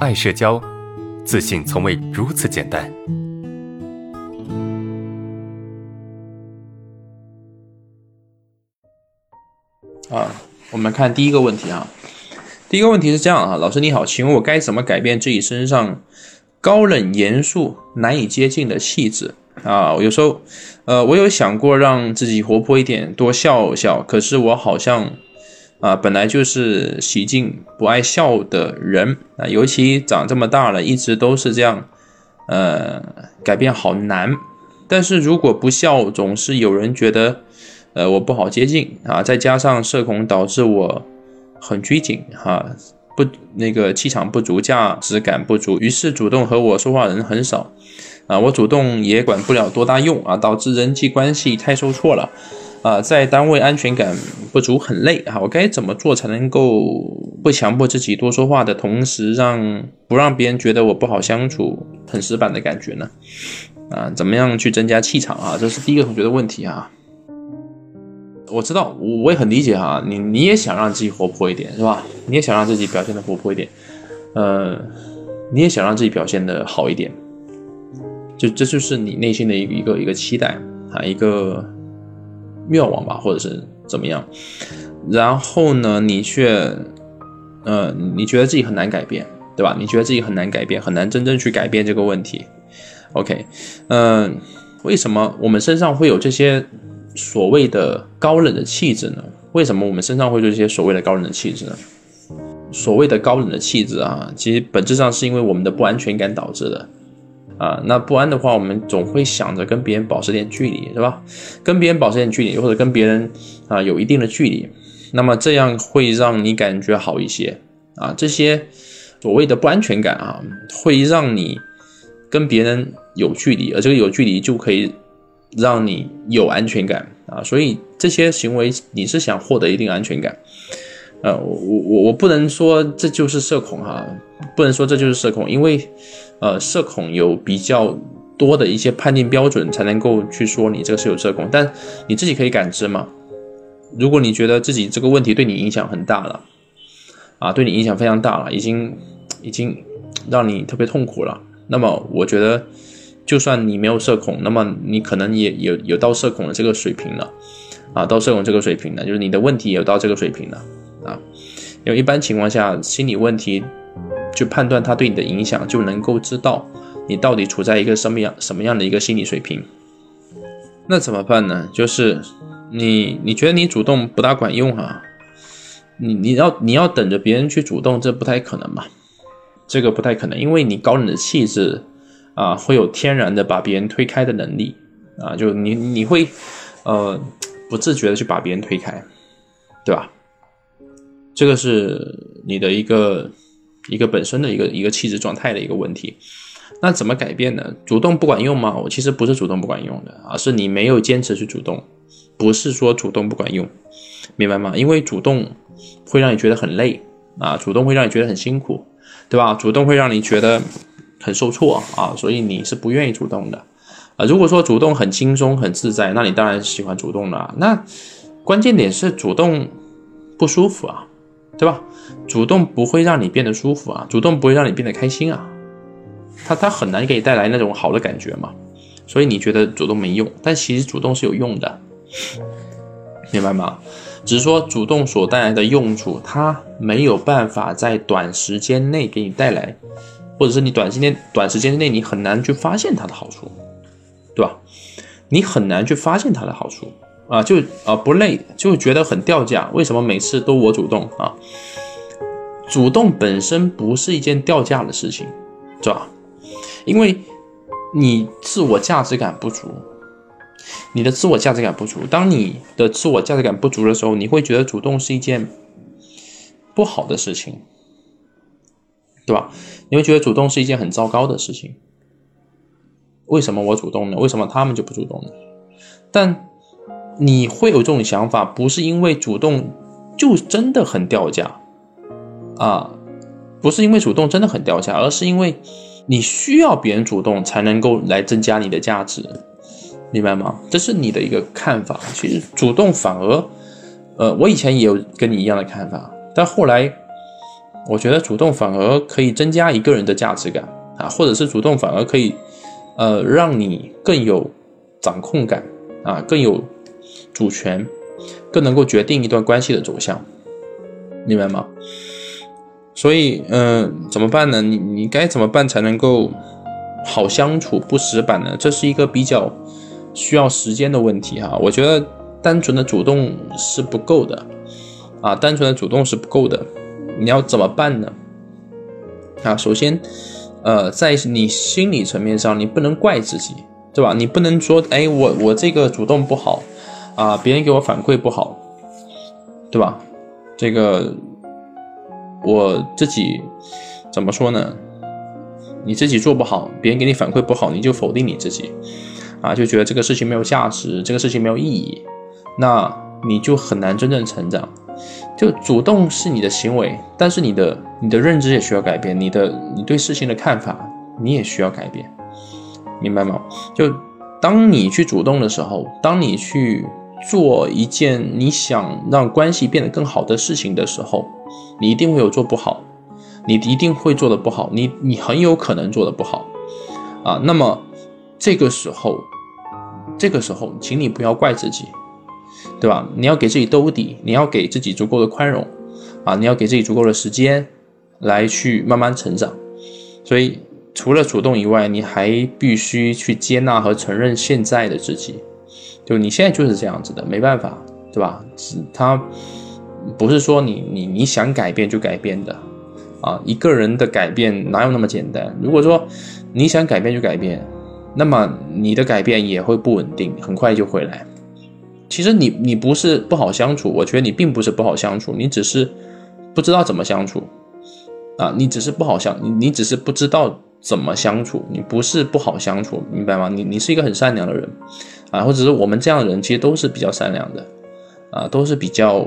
爱社交，自信从未如此简单。啊，我们看第一个问题啊。第一个问题是这样啊，老师你好，请问我该怎么改变自己身上高冷、严肃、难以接近的气质啊？有时候，呃，我有想过让自己活泼一点，多笑笑，可是我好像。啊，本来就是喜静不爱笑的人啊，尤其长这么大了，一直都是这样，呃，改变好难。但是如果不笑，总是有人觉得，呃，我不好接近啊。再加上社恐导致我很拘谨哈，不那个气场不足，价值感不足，于是主动和我说话人很少啊。我主动也管不了多大用啊，导致人际关系太受挫了。啊，在单位安全感不足，很累啊！我该怎么做才能够不强迫自己多说话的同时，让不让别人觉得我不好相处、很死板的感觉呢？啊，怎么样去增加气场啊？这是第一个同学的问题啊。我知道，我也很理解哈，你你也想让自己活泼一点，是吧？你也想让自己表现的活泼一点，呃，你也想让自己表现的好一点，就这就是你内心的一个一个一个期待啊，一个。愿望吧，或者是怎么样？然后呢，你却，呃，你觉得自己很难改变，对吧？你觉得自己很难改变，很难真正去改变这个问题。OK，嗯，为什么我们身上会有这些所谓的高冷的气质呢？为什么我们身上会有这些所谓的高冷的气质呢？所谓的高冷的气质啊，其实本质上是因为我们的不安全感导致的。啊，那不安的话，我们总会想着跟别人保持点距离，是吧？跟别人保持点距离，或者跟别人啊有一定的距离，那么这样会让你感觉好一些啊。这些所谓的不安全感啊，会让你跟别人有距离，而这个有距离就可以让你有安全感啊。所以这些行为你是想获得一定安全感，呃，我我我不能说这就是社恐哈，不能说这就是社恐，因为。呃，社恐有比较多的一些判定标准，才能够去说你这个是有社恐，但你自己可以感知嘛。如果你觉得自己这个问题对你影响很大了，啊，对你影响非常大了，已经已经让你特别痛苦了，那么我觉得，就算你没有社恐，那么你可能也有有到社恐的这个水平了，啊，到社恐这个水平了，就是你的问题有到这个水平了，啊，因为一般情况下心理问题。去判断他对你的影响，就能够知道你到底处在一个什么样什么样的一个心理水平。那怎么办呢？就是你你觉得你主动不大管用哈，你你要你要等着别人去主动，这不太可能吧？这个不太可能，因为你高冷的气质啊，会有天然的把别人推开的能力啊，就你你会呃不自觉的去把别人推开，对吧？这个是你的一个。一个本身的一个一个气质状态的一个问题，那怎么改变呢？主动不管用吗？我其实不是主动不管用的，而是你没有坚持去主动，不是说主动不管用，明白吗？因为主动会让你觉得很累啊，主动会让你觉得很辛苦，对吧？主动会让你觉得很受挫啊，所以你是不愿意主动的啊。如果说主动很轻松很自在，那你当然喜欢主动了。那关键点是主动不舒服啊。对吧？主动不会让你变得舒服啊，主动不会让你变得开心啊，他他很难给你带来那种好的感觉嘛。所以你觉得主动没用，但其实主动是有用的，明白吗？只是说主动所带来的用处，它没有办法在短时间内给你带来，或者是你短时间短时间内你很难去发现它的好处，对吧？你很难去发现它的好处。啊，就啊不累，就觉得很掉价。为什么每次都我主动啊？主动本身不是一件掉价的事情，是吧？因为你自我价值感不足，你的自我价值感不足。当你的自我价值感不足的时候，你会觉得主动是一件不好的事情，对吧？你会觉得主动是一件很糟糕的事情。为什么我主动呢？为什么他们就不主动呢？但你会有这种想法，不是因为主动就真的很掉价啊，不是因为主动真的很掉价，而是因为你需要别人主动才能够来增加你的价值，明白吗？这是你的一个看法。其实主动反而，呃，我以前也有跟你一样的看法，但后来我觉得主动反而可以增加一个人的价值感啊，或者是主动反而可以，呃，让你更有掌控感啊，更有主权，更能够决定一段关系的走向，明白吗？所以，嗯，怎么办呢？你你该怎么办才能够好相处不死板呢？这是一个比较需要时间的问题哈。我觉得单纯的主动是不够的啊，单纯的主动是不够的。你要怎么办呢？啊，首先，呃，在你心理层面上，你不能怪自己，对吧？你不能说，哎，我我这个主动不好，啊，别人给我反馈不好，对吧？这个我自己怎么说呢？你自己做不好，别人给你反馈不好，你就否定你自己，啊，就觉得这个事情没有价值，这个事情没有意义，那你就很难真正成长。就主动是你的行为，但是你的你的认知也需要改变，你的你对事情的看法你也需要改变，明白吗？就当你去主动的时候，当你去做一件你想让关系变得更好的事情的时候，你一定会有做不好，你一定会做的不好，你你很有可能做的不好啊。那么这个时候，这个时候，请你不要怪自己。对吧？你要给自己兜底，你要给自己足够的宽容，啊，你要给自己足够的时间，来去慢慢成长。所以，除了主动以外，你还必须去接纳和承认现在的自己。就你现在就是这样子的，没办法，对吧？他不是说你你你想改变就改变的，啊，一个人的改变哪有那么简单？如果说你想改变就改变，那么你的改变也会不稳定，很快就回来。其实你你不是不好相处，我觉得你并不是不好相处，你只是不知道怎么相处啊，你只是不好相，你只是不知道怎么相处，你不是不好相处，明白吗？你你是一个很善良的人啊，或者是我们这样的人其实都是比较善良的啊，都是比较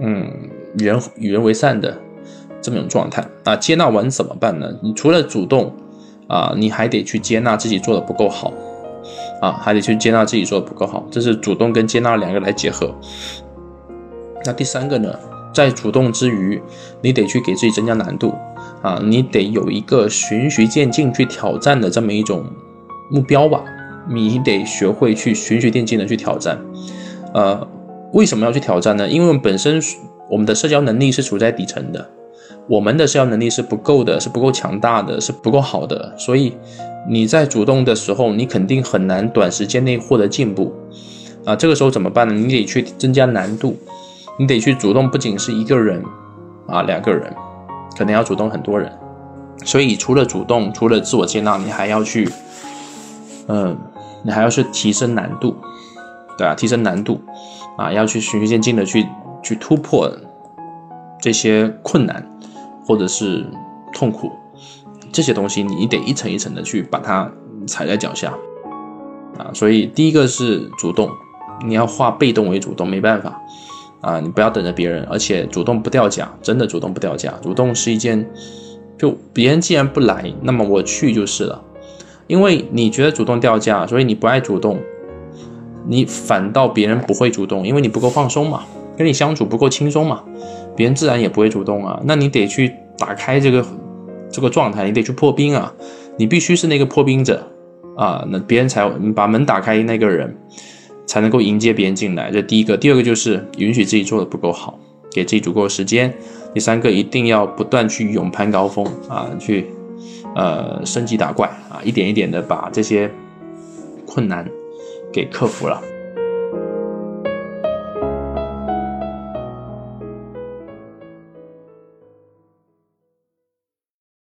嗯与人与人为善的这么一种状态啊。接纳完怎么办呢？你除了主动啊，你还得去接纳自己做的不够好。啊，还得去接纳自己做的不够好，这是主动跟接纳两个来结合。那第三个呢，在主动之余，你得去给自己增加难度啊，你得有一个循序渐进去挑战的这么一种目标吧，你得学会去循序渐进的去挑战。呃，为什么要去挑战呢？因为我们本身我们的社交能力是处在底层的，我们的社交能力是不够的，是不够强大的，是不够好的，所以。你在主动的时候，你肯定很难短时间内获得进步，啊，这个时候怎么办呢？你得去增加难度，你得去主动，不仅是一个人，啊，两个人，可能要主动很多人，所以除了主动，除了自我接纳，你还要去，嗯，你还要去提升难度，对吧？提升难度，啊，要去循序渐进的去去突破这些困难，或者是痛苦。这些东西你得一层一层的去把它踩在脚下，啊，所以第一个是主动，你要化被动为主动，没办法，啊，你不要等着别人，而且主动不掉价，真的主动不掉价，主动是一件，就别人既然不来，那么我去就是了，因为你觉得主动掉价，所以你不爱主动，你反倒别人不会主动，因为你不够放松嘛，跟你相处不够轻松嘛，别人自然也不会主动啊，那你得去打开这个。这个状态，你得去破冰啊！你必须是那个破冰者啊，那别人才把门打开，那个人才能够迎接别人进来。这第一个，第二个就是允许自己做的不够好，给自己足够的时间。第三个，一定要不断去勇攀高峰啊，去呃升级打怪啊，一点一点的把这些困难给克服了。